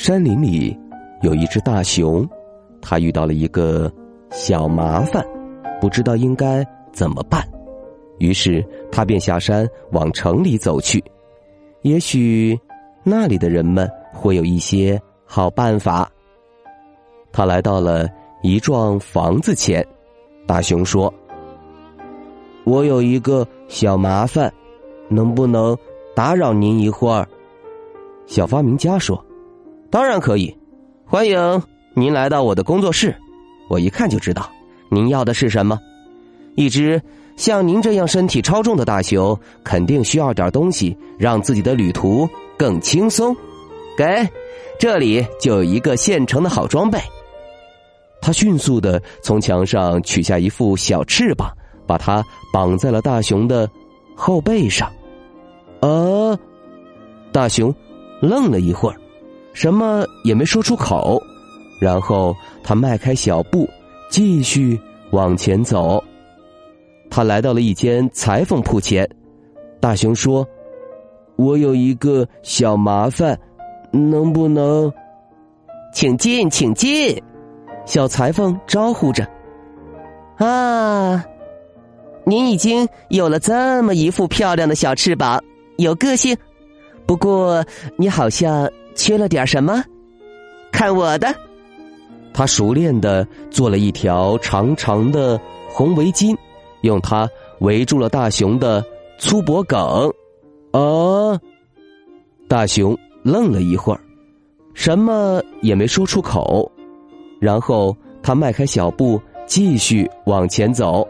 山林里有一只大熊，它遇到了一个小麻烦，不知道应该怎么办。于是他便下山往城里走去，也许那里的人们会有一些好办法。他来到了一幢房子前，大熊说：“我有一个小麻烦，能不能打扰您一会儿？”小发明家说。当然可以，欢迎您来到我的工作室。我一看就知道您要的是什么。一只像您这样身体超重的大熊，肯定需要点东西，让自己的旅途更轻松。给，这里就有一个现成的好装备。他迅速的从墙上取下一副小翅膀，把它绑在了大熊的后背上。呃，大熊愣了一会儿。什么也没说出口，然后他迈开小步，继续往前走。他来到了一间裁缝铺前，大熊说：“我有一个小麻烦，能不能？”“请进，请进。”小裁缝招呼着。“啊，您已经有了这么一副漂亮的小翅膀，有个性。不过你好像……”缺了点什么？看我的！他熟练的做了一条长长的红围巾，用它围住了大熊的粗脖梗。啊！大熊愣了一会儿，什么也没说出口。然后他迈开小步，继续往前走。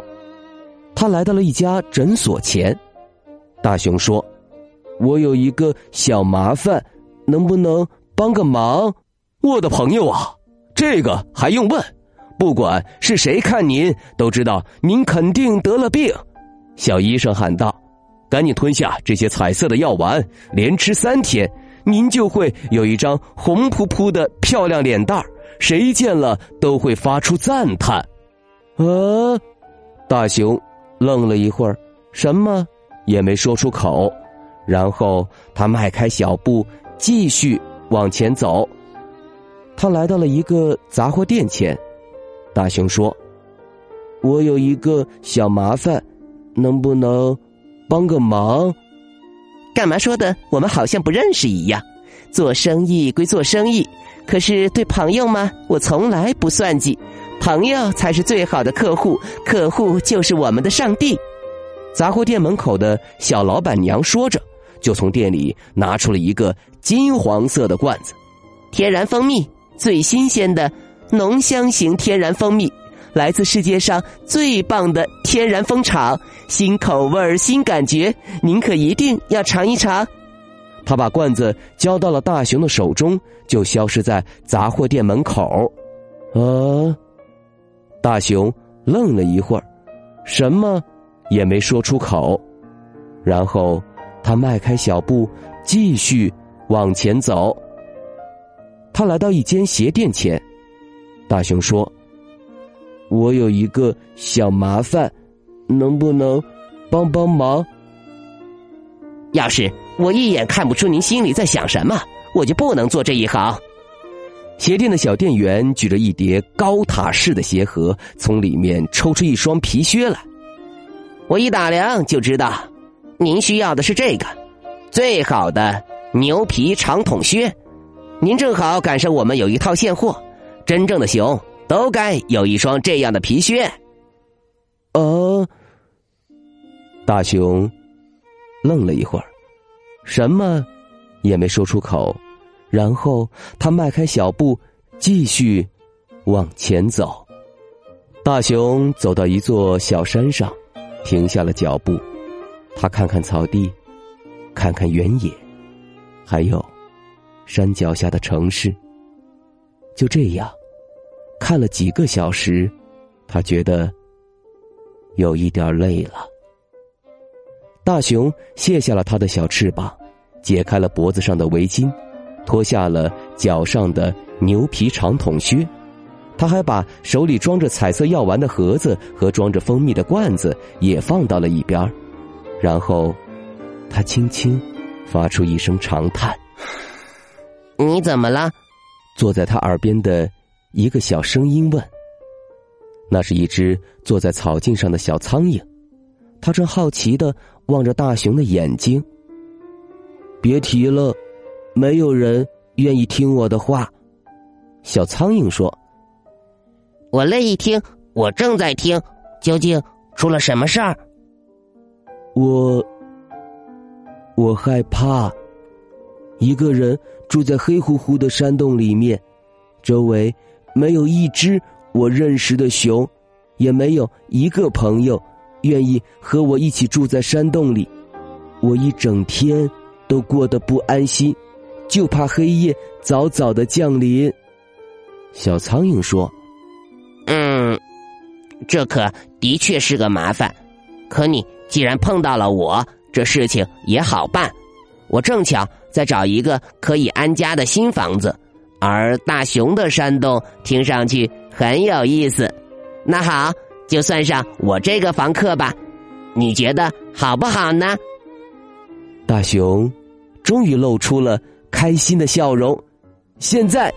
他来到了一家诊所前。大熊说：“我有一个小麻烦。”能不能帮个忙，我的朋友啊？这个还用问？不管是谁看您，都知道您肯定得了病。小医生喊道：“赶紧吞下这些彩色的药丸，连吃三天，您就会有一张红扑扑的漂亮脸蛋谁见了都会发出赞叹。”啊！大熊愣了一会儿，什么也没说出口，然后他迈开小步。继续往前走，他来到了一个杂货店前。大熊说：“我有一个小麻烦，能不能帮个忙？”干嘛说的？我们好像不认识一样。做生意归做生意，可是对朋友吗？我从来不算计。朋友才是最好的客户，客户就是我们的上帝。杂货店门口的小老板娘说着。就从店里拿出了一个金黄色的罐子，天然蜂蜜，最新鲜的浓香型天然蜂蜜，来自世界上最棒的天然蜂场，新口味新感觉，您可一定要尝一尝。他把罐子交到了大熊的手中，就消失在杂货店门口。啊！大熊愣了一会儿，什么也没说出口，然后。他迈开小步，继续往前走。他来到一间鞋店前，大熊说：“我有一个小麻烦，能不能帮帮忙？要是我一眼看不出您心里在想什么，我就不能做这一行。”鞋店的小店员举着一叠高塔式的鞋盒，从里面抽出一双皮靴来。我一打量就知道。您需要的是这个最好的牛皮长筒靴，您正好赶上我们有一套现货。真正的熊都该有一双这样的皮靴。呃，大熊愣了一会儿，什么也没说出口，然后他迈开小步，继续往前走。大熊走到一座小山上，停下了脚步。他看看草地，看看原野，还有山脚下的城市。就这样，看了几个小时，他觉得有一点累了。大熊卸下了他的小翅膀，解开了脖子上的围巾，脱下了脚上的牛皮长筒靴。他还把手里装着彩色药丸的盒子和装着蜂蜜的罐子也放到了一边然后，他轻轻发出一声长叹：“你怎么了？”坐在他耳边的一个小声音问：“那是一只坐在草茎上的小苍蝇，它正好奇的望着大熊的眼睛。别提了，没有人愿意听我的话。”小苍蝇说：“我乐意听，我正在听，究竟出了什么事儿？”我，我害怕。一个人住在黑乎乎的山洞里面，周围没有一只我认识的熊，也没有一个朋友愿意和我一起住在山洞里。我一整天都过得不安心，就怕黑夜早早的降临。小苍蝇说：“嗯，这可的确是个麻烦。可你既然碰到了我，这事情也好办。我正巧……”在找一个可以安家的新房子，而大熊的山洞听上去很有意思。那好，就算上我这个房客吧，你觉得好不好呢？大熊终于露出了开心的笑容。现在，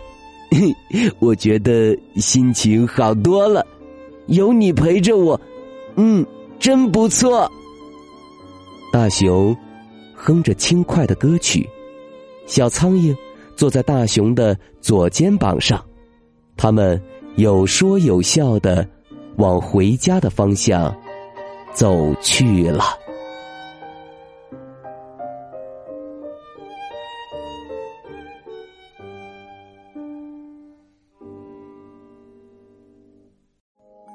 我觉得心情好多了，有你陪着我，嗯，真不错。大熊哼着轻快的歌曲。小苍蝇坐在大熊的左肩膀上，他们有说有笑的往回家的方向走去了。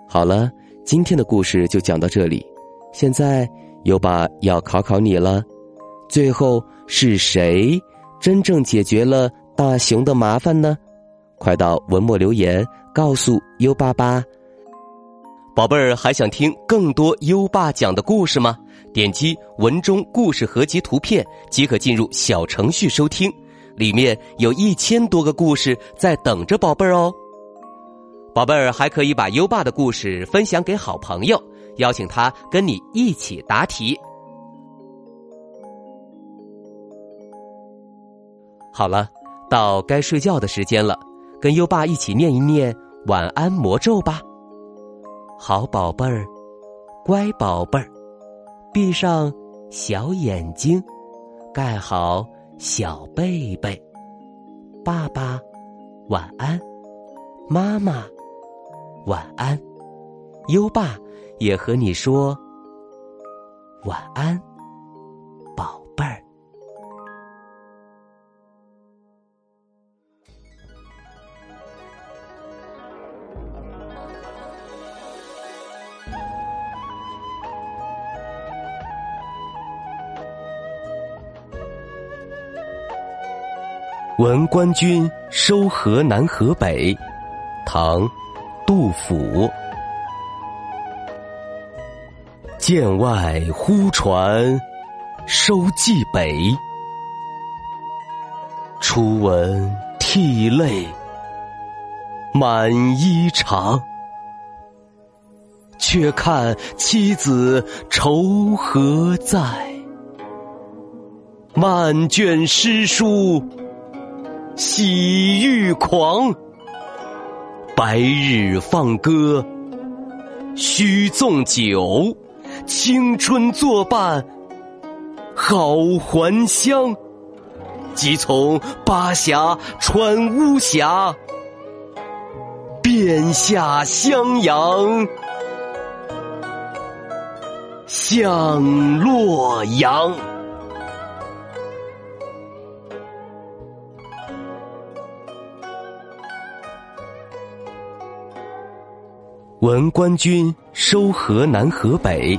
好了，今天的故事就讲到这里。现在优爸要考考你了，最后是谁？真正解决了大熊的麻烦呢？快到文末留言告诉优爸吧。宝贝儿，还想听更多优爸讲的故事吗？点击文中故事合集图片即可进入小程序收听，里面有一千多个故事在等着宝贝儿哦。宝贝儿还可以把优爸的故事分享给好朋友，邀请他跟你一起答题。好了，到该睡觉的时间了，跟优爸一起念一念晚安魔咒吧。好宝贝儿，乖宝贝儿，闭上小眼睛，盖好小被被。爸爸晚安，妈妈晚安，优爸也和你说晚安。宝贝儿闻官军收河南河北，唐，杜甫。剑外忽传收蓟北，初闻涕泪满衣裳。却看妻子愁何在？漫卷诗书。喜欲狂，白日放歌须纵酒，青春作伴好还乡。即从巴峡穿巫峡，便下襄阳向洛阳。闻官军收河南河北，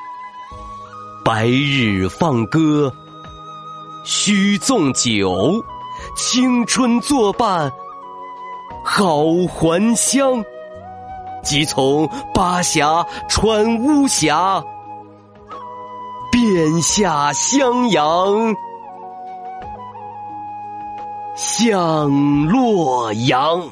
白日放歌须纵酒，青春作伴好还乡。即从巴峡穿巫峡，便下襄阳。向洛阳。